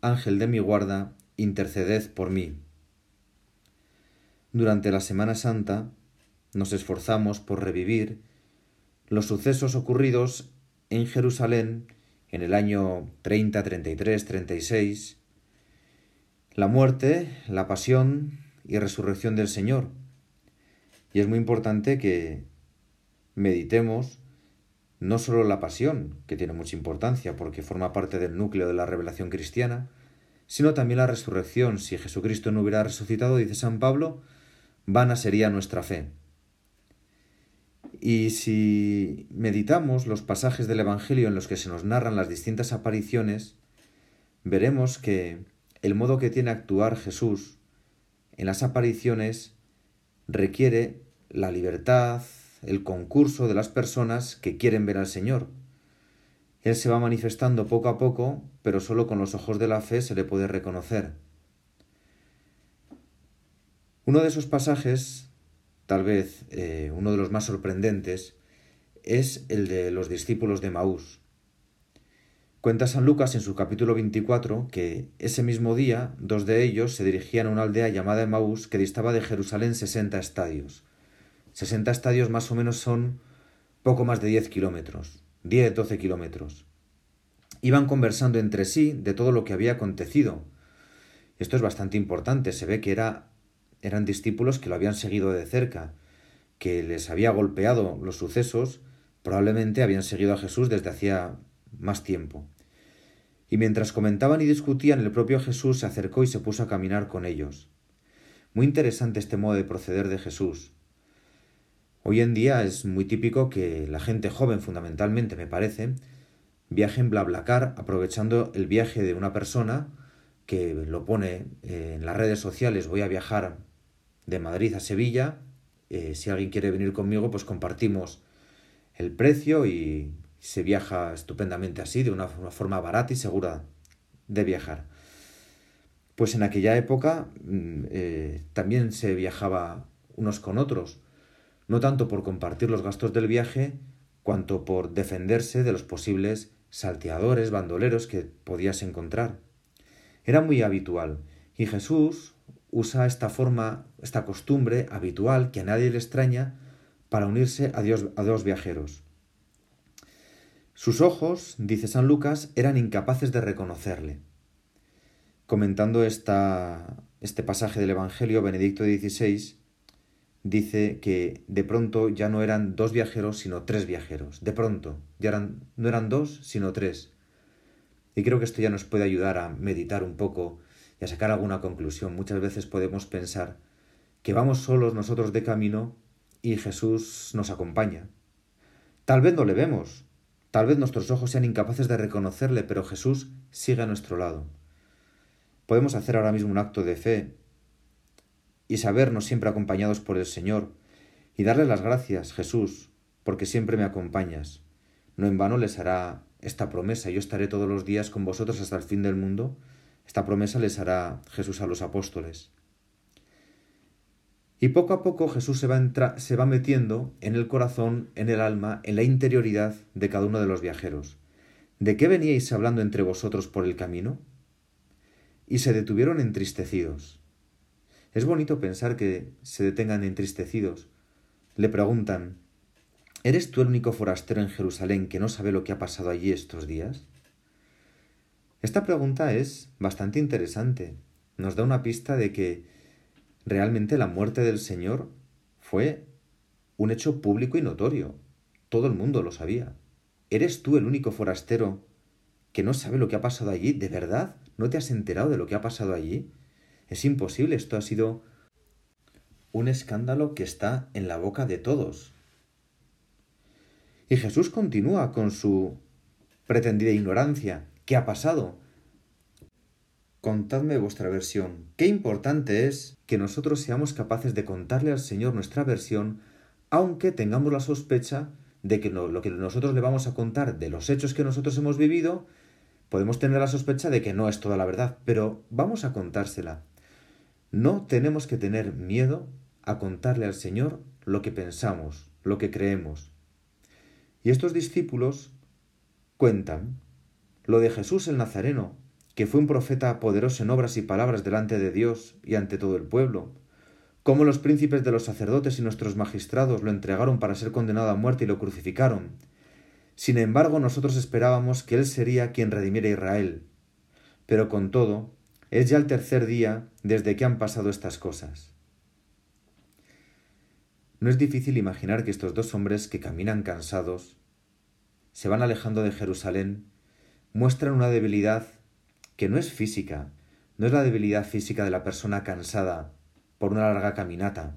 Ángel de mi guarda, interceded por mí. Durante la Semana Santa nos esforzamos por revivir los sucesos ocurridos en Jerusalén en el año 30, 33, 36, la muerte, la pasión y resurrección del Señor. Y es muy importante que meditemos no solo la pasión, que tiene mucha importancia porque forma parte del núcleo de la revelación cristiana, sino también la resurrección. Si Jesucristo no hubiera resucitado, dice San Pablo, vana sería nuestra fe. Y si meditamos los pasajes del Evangelio en los que se nos narran las distintas apariciones, veremos que el modo que tiene actuar Jesús en las apariciones requiere la libertad, el concurso de las personas que quieren ver al Señor. Él se va manifestando poco a poco, pero solo con los ojos de la fe se le puede reconocer. Uno de esos pasajes, tal vez eh, uno de los más sorprendentes, es el de los discípulos de Maús. Cuenta San Lucas en su capítulo 24 que ese mismo día dos de ellos se dirigían a una aldea llamada Maús que distaba de Jerusalén 60 estadios. 60 estadios más o menos son poco más de 10 kilómetros, 10, 12 kilómetros. Iban conversando entre sí de todo lo que había acontecido. Esto es bastante importante, se ve que era, eran discípulos que lo habían seguido de cerca, que les había golpeado los sucesos, probablemente habían seguido a Jesús desde hacía más tiempo. Y mientras comentaban y discutían, el propio Jesús se acercó y se puso a caminar con ellos. Muy interesante este modo de proceder de Jesús. Hoy en día es muy típico que la gente joven, fundamentalmente me parece, viaje en BlaBlaCar aprovechando el viaje de una persona que lo pone eh, en las redes sociales, voy a viajar de Madrid a Sevilla, eh, si alguien quiere venir conmigo, pues compartimos el precio y se viaja estupendamente así, de una, forma barata y segura de viajar. Pues en aquella época mm, eh, también se viajaba unos con otros, no tanto por compartir los gastos del viaje, cuanto por defenderse de los posibles salteadores, bandoleros que podías encontrar. Era muy habitual, y Jesús usa esta forma, esta costumbre habitual que a nadie le extraña para unirse a, dos viajeros. Sus ojos, dice San Lucas, eran incapaces de reconocerle. Comentando esta, este pasaje del Evangelio, Benedicto XVI dice que de pronto ya no eran dos viajeros, sino tres viajeros. De pronto, ya no eran dos, sino tres. Y creo que esto ya nos puede ayudar a meditar un poco y a sacar alguna conclusión. Muchas veces podemos pensar que vamos solos nosotros de camino y Jesús nos acompaña. Tal vez no le vemos, tal vez nuestros ojos sean incapaces de reconocerle, pero Jesús sigue a nuestro lado. Podemos hacer ahora mismo un acto de fe y sabernos siempre acompañados por el Señor, y darle las gracias, Jesús, porque siempre me acompañas. No en vano les hará esta promesa, yo estaré todos los días con vosotros hasta el fin del mundo. Esta promesa les hará Jesús a los apóstoles. Y poco a poco Jesús se va, se va metiendo en el corazón, en el alma, en la interioridad de cada uno de los viajeros. ¿De qué veníais hablando entre vosotros por el camino? Y se detuvieron entristecidos. Es bonito pensar que se detengan entristecidos. Le preguntan, ¿Eres tú el único forastero en Jerusalén que no sabe lo que ha pasado allí estos días? Esta pregunta es bastante interesante. Nos da una pista de que realmente la muerte del Señor fue un hecho público y notorio. Todo el mundo lo sabía. ¿Eres tú el único forastero que no sabe lo que ha pasado allí? ¿De verdad? ¿No te has enterado de lo que ha pasado allí? Es imposible, esto ha sido un escándalo que está en la boca de todos. Y Jesús continúa con su pretendida ignorancia. ¿Qué ha pasado? Contadme vuestra versión. Qué importante es que nosotros seamos capaces de contarle al Señor nuestra versión, aunque tengamos la sospecha de que lo que nosotros le vamos a contar de los hechos que nosotros hemos vivido, podemos tener la sospecha de que no es toda la verdad, pero vamos a contársela. No tenemos que tener miedo a contarle al Señor lo que pensamos, lo que creemos. Y estos discípulos cuentan lo de Jesús el Nazareno, que fue un profeta poderoso en obras y palabras delante de Dios y ante todo el pueblo, cómo los príncipes de los sacerdotes y nuestros magistrados lo entregaron para ser condenado a muerte y lo crucificaron. Sin embargo, nosotros esperábamos que Él sería quien redimiera a Israel. Pero con todo, es ya el tercer día desde que han pasado estas cosas. No es difícil imaginar que estos dos hombres que caminan cansados, se van alejando de Jerusalén, muestran una debilidad que no es física, no es la debilidad física de la persona cansada por una larga caminata,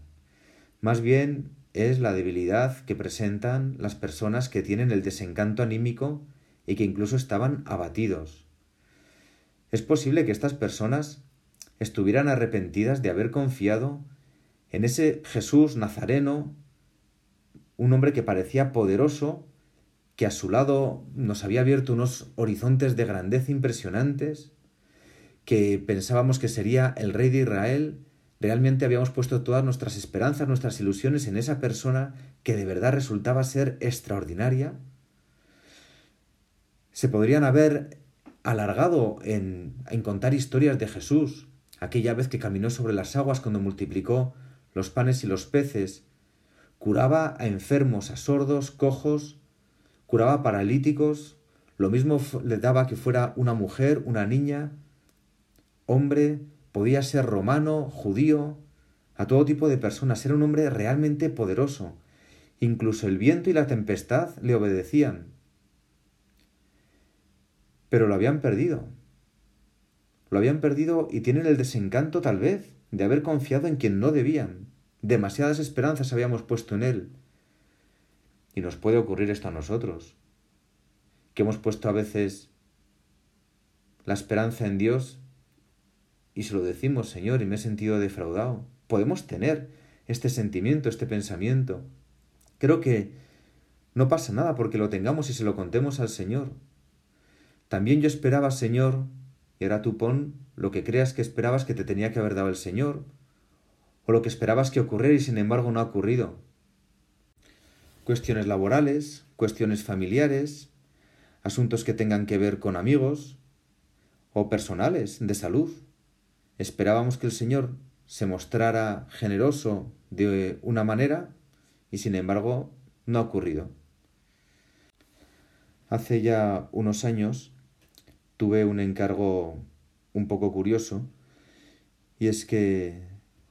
más bien es la debilidad que presentan las personas que tienen el desencanto anímico y que incluso estaban abatidos. Es posible que estas personas estuvieran arrepentidas de haber confiado en ese Jesús nazareno, un hombre que parecía poderoso, que a su lado nos había abierto unos horizontes de grandeza impresionantes, que pensábamos que sería el rey de Israel, realmente habíamos puesto todas nuestras esperanzas, nuestras ilusiones en esa persona que de verdad resultaba ser extraordinaria. Se podrían haber alargado en, contar historias de Jesús, aquella vez que caminó sobre las aguas cuando multiplicó los panes y los peces, curaba a enfermos, a sordos, cojos, curaba paralíticos, lo mismo le daba que fuera una mujer, una niña, hombre, podía ser romano, judío, a todo tipo de personas, era un hombre realmente poderoso. Incluso el viento y la tempestad le obedecían. Pero lo habían perdido. Lo habían perdido y tienen el desencanto tal vez de haber confiado en quien no debían. Demasiadas esperanzas habíamos puesto en él. Y nos puede ocurrir esto a nosotros, que hemos puesto a veces la esperanza en Dios y se lo decimos, Señor, y me he sentido defraudado. Podemos tener este sentimiento, este pensamiento. Creo que no pasa nada porque lo tengamos y se lo contemos al Señor. También yo esperaba, Señor, y ahora tú pon lo que creas que esperabas que te tenía que haber dado el Señor, o lo que esperabas que ocurriera y sin embargo no ha ocurrido cuestiones laborales, cuestiones familiares, asuntos que tengan que ver con amigos o personales de salud. Esperábamos que el Señor se mostrara generoso de una manera y sin embargo no ha ocurrido. Hace ya unos años tuve un encargo un poco curioso y es que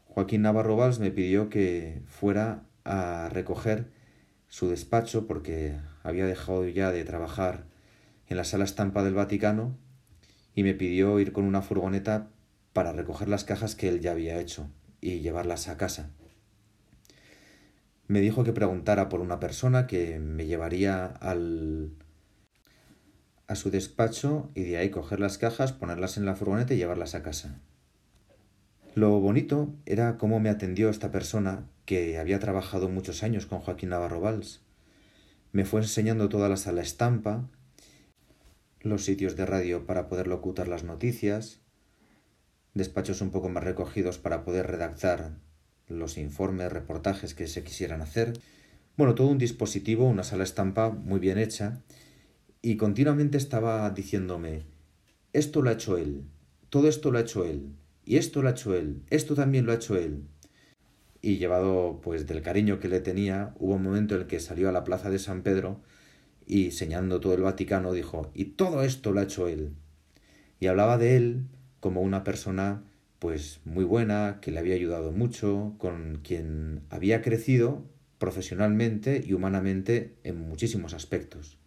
Joaquín Navarro Valls me pidió que fuera a recoger su despacho porque había dejado ya de trabajar en la sala estampa del Vaticano y me pidió ir con una furgoneta para recoger las cajas que él ya había hecho y llevarlas a casa. Me dijo que preguntara por una persona que me llevaría al a su despacho y de ahí coger las cajas, ponerlas en la furgoneta y llevarlas a casa. Lo bonito era cómo me atendió esta persona que había trabajado muchos años con Joaquín Navarro Valls. Me fue enseñando toda la sala estampa, los sitios de radio para poder locutar las noticias, despachos un poco más recogidos para poder redactar los informes, reportajes que se quisieran hacer. Bueno, todo un dispositivo, una sala estampa muy bien hecha, y continuamente estaba diciéndome, esto lo ha hecho él, todo esto lo ha hecho él, y esto lo ha hecho él, esto también lo ha hecho él y llevado pues del cariño que le tenía, hubo un momento en el que salió a la plaza de San Pedro y señalando todo el Vaticano dijo, y todo esto lo ha hecho él. Y hablaba de él como una persona pues muy buena, que le había ayudado mucho, con quien había crecido profesionalmente y humanamente en muchísimos aspectos.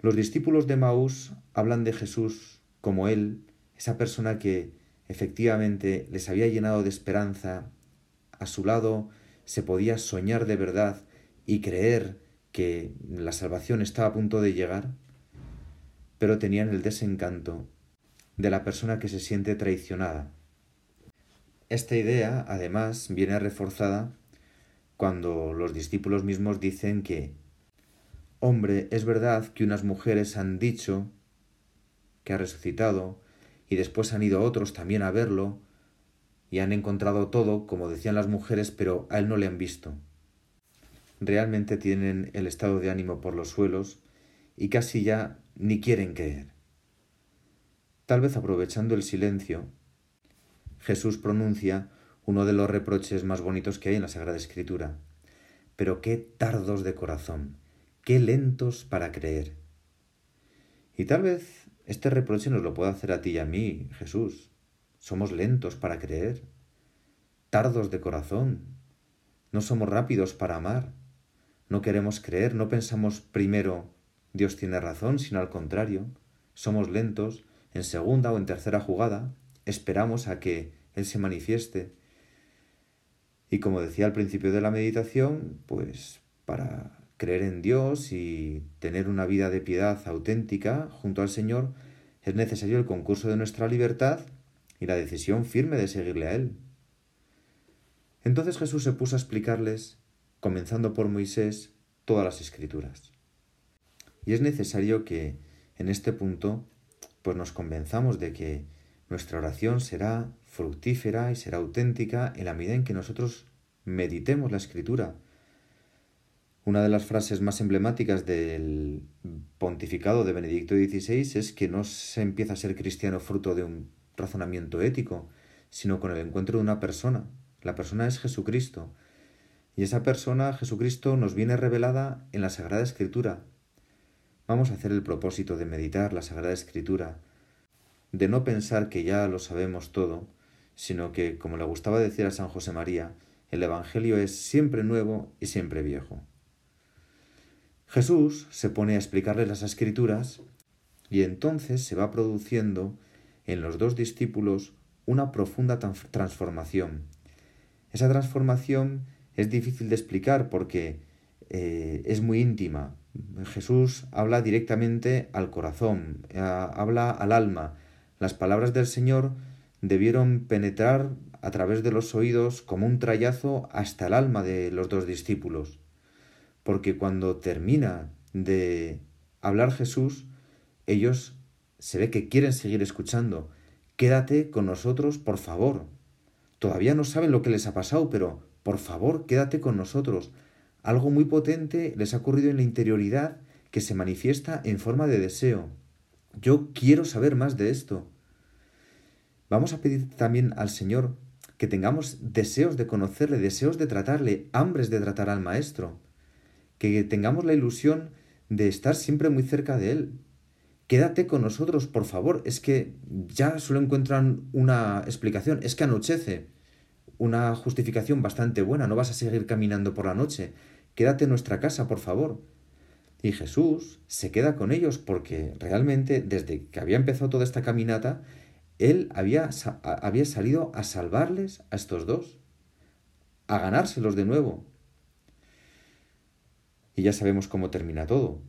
Los discípulos de Maús hablan de Jesús como él, esa persona que efectivamente les había llenado de esperanza a su lado se podía soñar de verdad y creer que la salvación estaba a punto de llegar, pero tenían el desencanto de la persona que se siente traicionada. Esta idea, además, viene reforzada cuando los discípulos mismos dicen que, hombre, es verdad que unas mujeres han dicho que ha resucitado, y después han ido otros también a verlo, y han encontrado todo, como decían las mujeres, pero a él no le han visto. Realmente tienen el estado de ánimo por los suelos y casi ya ni quieren creer. Tal vez aprovechando el silencio, Jesús pronuncia uno de los reproches más bonitos que hay en la Sagrada Escritura. Pero qué tardos de corazón, qué lentos para creer. Y tal vez este reproche nos lo pueda hacer a ti y a mí, Jesús. Somos lentos para creer, tardos de corazón, no somos rápidos para amar, no queremos creer, no pensamos primero Dios tiene razón, sino al contrario, somos lentos, en segunda o en tercera jugada, esperamos a que Él se manifieste. Y como decía al principio de la meditación, pues para creer en Dios y tener una vida de piedad auténtica junto al Señor, es necesario el concurso de nuestra libertad y la decisión firme de seguirle a Él. Entonces Jesús se puso a explicarles, comenzando por Moisés, todas las escrituras. Y es necesario que en este punto pues nos convenzamos de que nuestra oración será fructífera y será auténtica en la medida en que nosotros meditemos la escritura. Una de las frases más emblemáticas del pontificado de Benedicto XVI es que no se empieza a ser cristiano fruto de un razonamiento ético, sino con el encuentro de una persona. La persona es Jesucristo. Y esa persona, Jesucristo, nos viene revelada en la Sagrada Escritura. Vamos a hacer el propósito de meditar la Sagrada Escritura, de no pensar que ya lo sabemos todo, sino que, como le gustaba decir a San José María, el Evangelio es siempre nuevo y siempre viejo. Jesús se pone a explicarles las escrituras y entonces se va produciendo en los dos discípulos una profunda transformación. Esa transformación es difícil de explicar porque eh, es muy íntima. Jesús habla directamente al corazón, habla al alma. Las palabras del Señor debieron penetrar a través de los oídos como un trayazo hasta el alma de los dos discípulos. Porque cuando termina de hablar Jesús, ellos se ve que quieren seguir escuchando. Quédate con nosotros, por favor. Todavía no saben lo que les ha pasado, pero por favor, quédate con nosotros. Algo muy potente les ha ocurrido en la interioridad que se manifiesta en forma de deseo. Yo quiero saber más de esto. Vamos a pedir también al Señor que tengamos deseos de conocerle, deseos de tratarle, hambres de tratar al Maestro, que tengamos la ilusión de estar siempre muy cerca de Él, Quédate con nosotros, por favor. Es que ya solo encuentran una explicación. Es que anochece. Una justificación bastante buena. No vas a seguir caminando por la noche. Quédate en nuestra casa, por favor. Y Jesús se queda con ellos porque realmente desde que había empezado toda esta caminata, Él había, había salido a salvarles a estos dos, a ganárselos de nuevo. Y ya sabemos cómo termina todo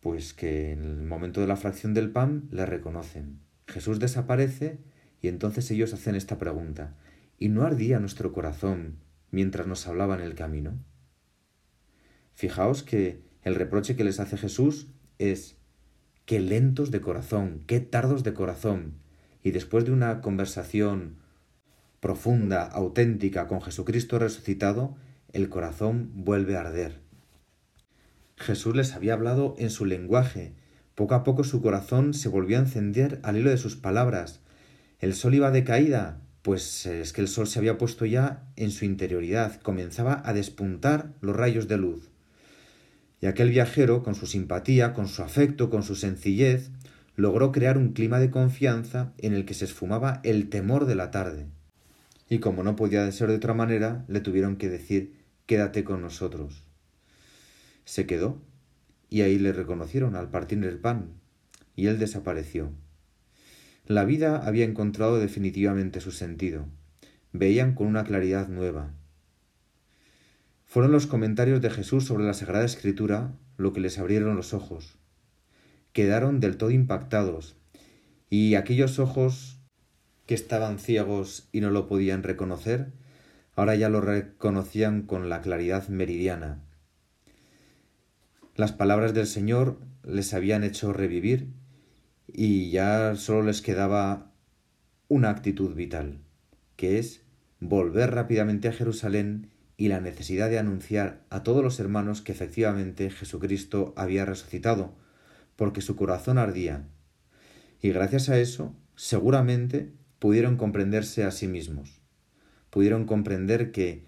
pues que en el momento de la fracción del pan le reconocen. Jesús desaparece y entonces ellos hacen esta pregunta. ¿Y no ardía nuestro corazón mientras nos hablaba en el camino? Fijaos que el reproche que les hace Jesús es qué lentos de corazón, qué tardos de corazón. Y después de una conversación profunda, auténtica con Jesucristo resucitado, el corazón vuelve a arder. Jesús les había hablado en su lenguaje. Poco a poco su corazón se volvió a encender al hilo de sus palabras. El sol iba de caída, pues es que el sol se había puesto ya en su interioridad, comenzaba a despuntar los rayos de luz. Y aquel viajero, con su simpatía, con su afecto, con su sencillez, logró crear un clima de confianza en el que se esfumaba el temor de la tarde. Y como no podía ser de otra manera, le tuvieron que decir quédate con nosotros. Se quedó y ahí le reconocieron al partir el pan y él desapareció. La vida había encontrado definitivamente su sentido. Veían con una claridad nueva. Fueron los comentarios de Jesús sobre la Sagrada Escritura lo que les abrieron los ojos. Quedaron del todo impactados y aquellos ojos que estaban ciegos y no lo podían reconocer, ahora ya lo reconocían con la claridad meridiana. Las palabras del Señor les habían hecho revivir y ya solo les quedaba una actitud vital, que es volver rápidamente a Jerusalén y la necesidad de anunciar a todos los hermanos que efectivamente Jesucristo había resucitado, porque su corazón ardía. Y gracias a eso, seguramente pudieron comprenderse a sí mismos. Pudieron comprender que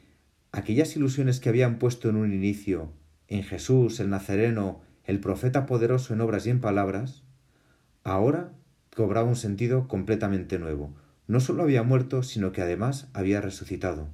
aquellas ilusiones que habían puesto en un inicio en Jesús, el Nazareno, el profeta poderoso en obras y en palabras, ahora cobraba un sentido completamente nuevo. No solo había muerto, sino que además había resucitado.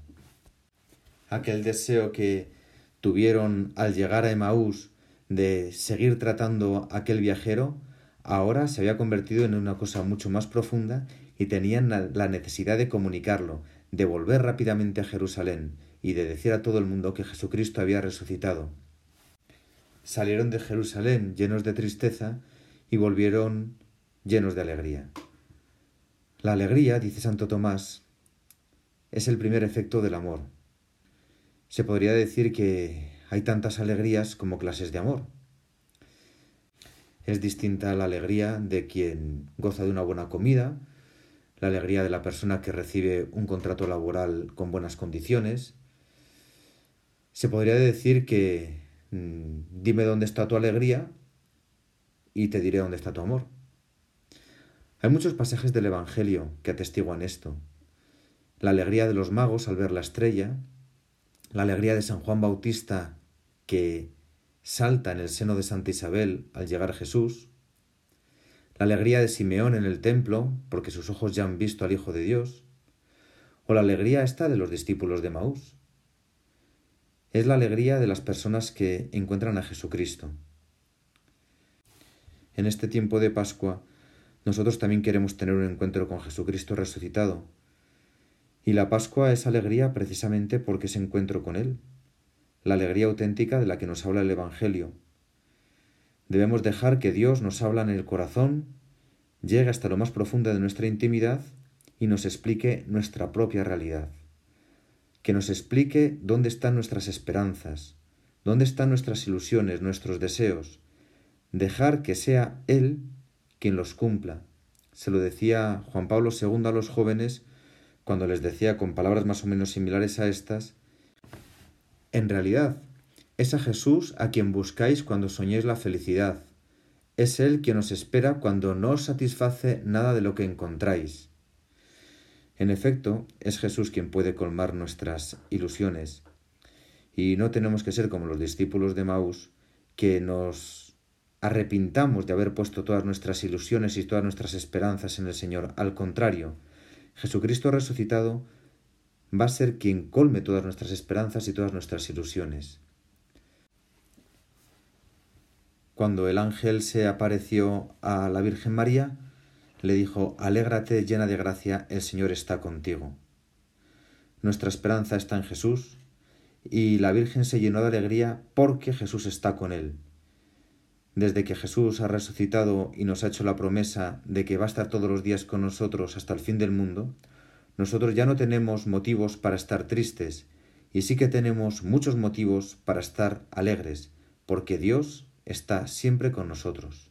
Aquel deseo que tuvieron al llegar a Emaús de seguir tratando a aquel viajero, ahora se había convertido en una cosa mucho más profunda y tenían la necesidad de comunicarlo, de volver rápidamente a Jerusalén y de decir a todo el mundo que Jesucristo había resucitado. Salieron de Jerusalén llenos de tristeza y volvieron llenos de alegría. La alegría, dice Santo Tomás, es el primer efecto del amor. Se podría decir que hay tantas alegrías como clases de amor. Es distinta la alegría de quien goza de una buena comida, la alegría de la persona que recibe un contrato laboral con buenas condiciones. Se podría decir que dime dónde está tu alegría y te diré dónde está tu amor. Hay muchos pasajes del Evangelio que atestiguan esto. La alegría de los magos al ver la estrella, la alegría de San Juan Bautista que salta en el seno de Santa Isabel al llegar Jesús, la alegría de Simeón en el templo porque sus ojos ya han visto al Hijo de Dios, o la alegría esta de los discípulos de Maús. Es la alegría de las personas que encuentran a Jesucristo. En este tiempo de Pascua, nosotros también queremos tener un encuentro con Jesucristo resucitado. Y la Pascua es alegría precisamente porque es encuentro con Él, la alegría auténtica de la que nos habla el Evangelio, Debemos dejar que Dios nos habla en el corazón, llegue hasta lo más profundo de nuestra intimidad y nos explique nuestra propia realidad. Que nos explique dónde están nuestras esperanzas, dónde están nuestras ilusiones, nuestros deseos. Dejar que sea Él quien los cumpla. Se lo decía Juan Pablo II a los jóvenes cuando les decía con palabras más o menos similares a estas, en realidad, es a Jesús a quien buscáis cuando soñéis la felicidad. Es Él quien os espera cuando no os satisface nada de lo que encontráis. En efecto, es Jesús quien puede colmar nuestras ilusiones. Y no tenemos que ser como los discípulos de Maús, que nos arrepintamos de haber puesto todas nuestras ilusiones y todas nuestras esperanzas en el Señor. Al contrario, Jesucristo resucitado va a ser quien colme todas nuestras esperanzas y todas nuestras ilusiones. Cuando el ángel se apareció a la Virgen María, le dijo, Alégrate llena de gracia, el Señor está contigo. Nuestra esperanza está en Jesús, y la Virgen se llenó de alegría porque Jesús está con él. Desde que Jesús ha resucitado y nos ha hecho la promesa de que va a estar todos los días con nosotros hasta el fin del mundo, nosotros ya no tenemos motivos para estar tristes, y sí que tenemos muchos motivos para estar alegres, porque Dios está siempre con nosotros.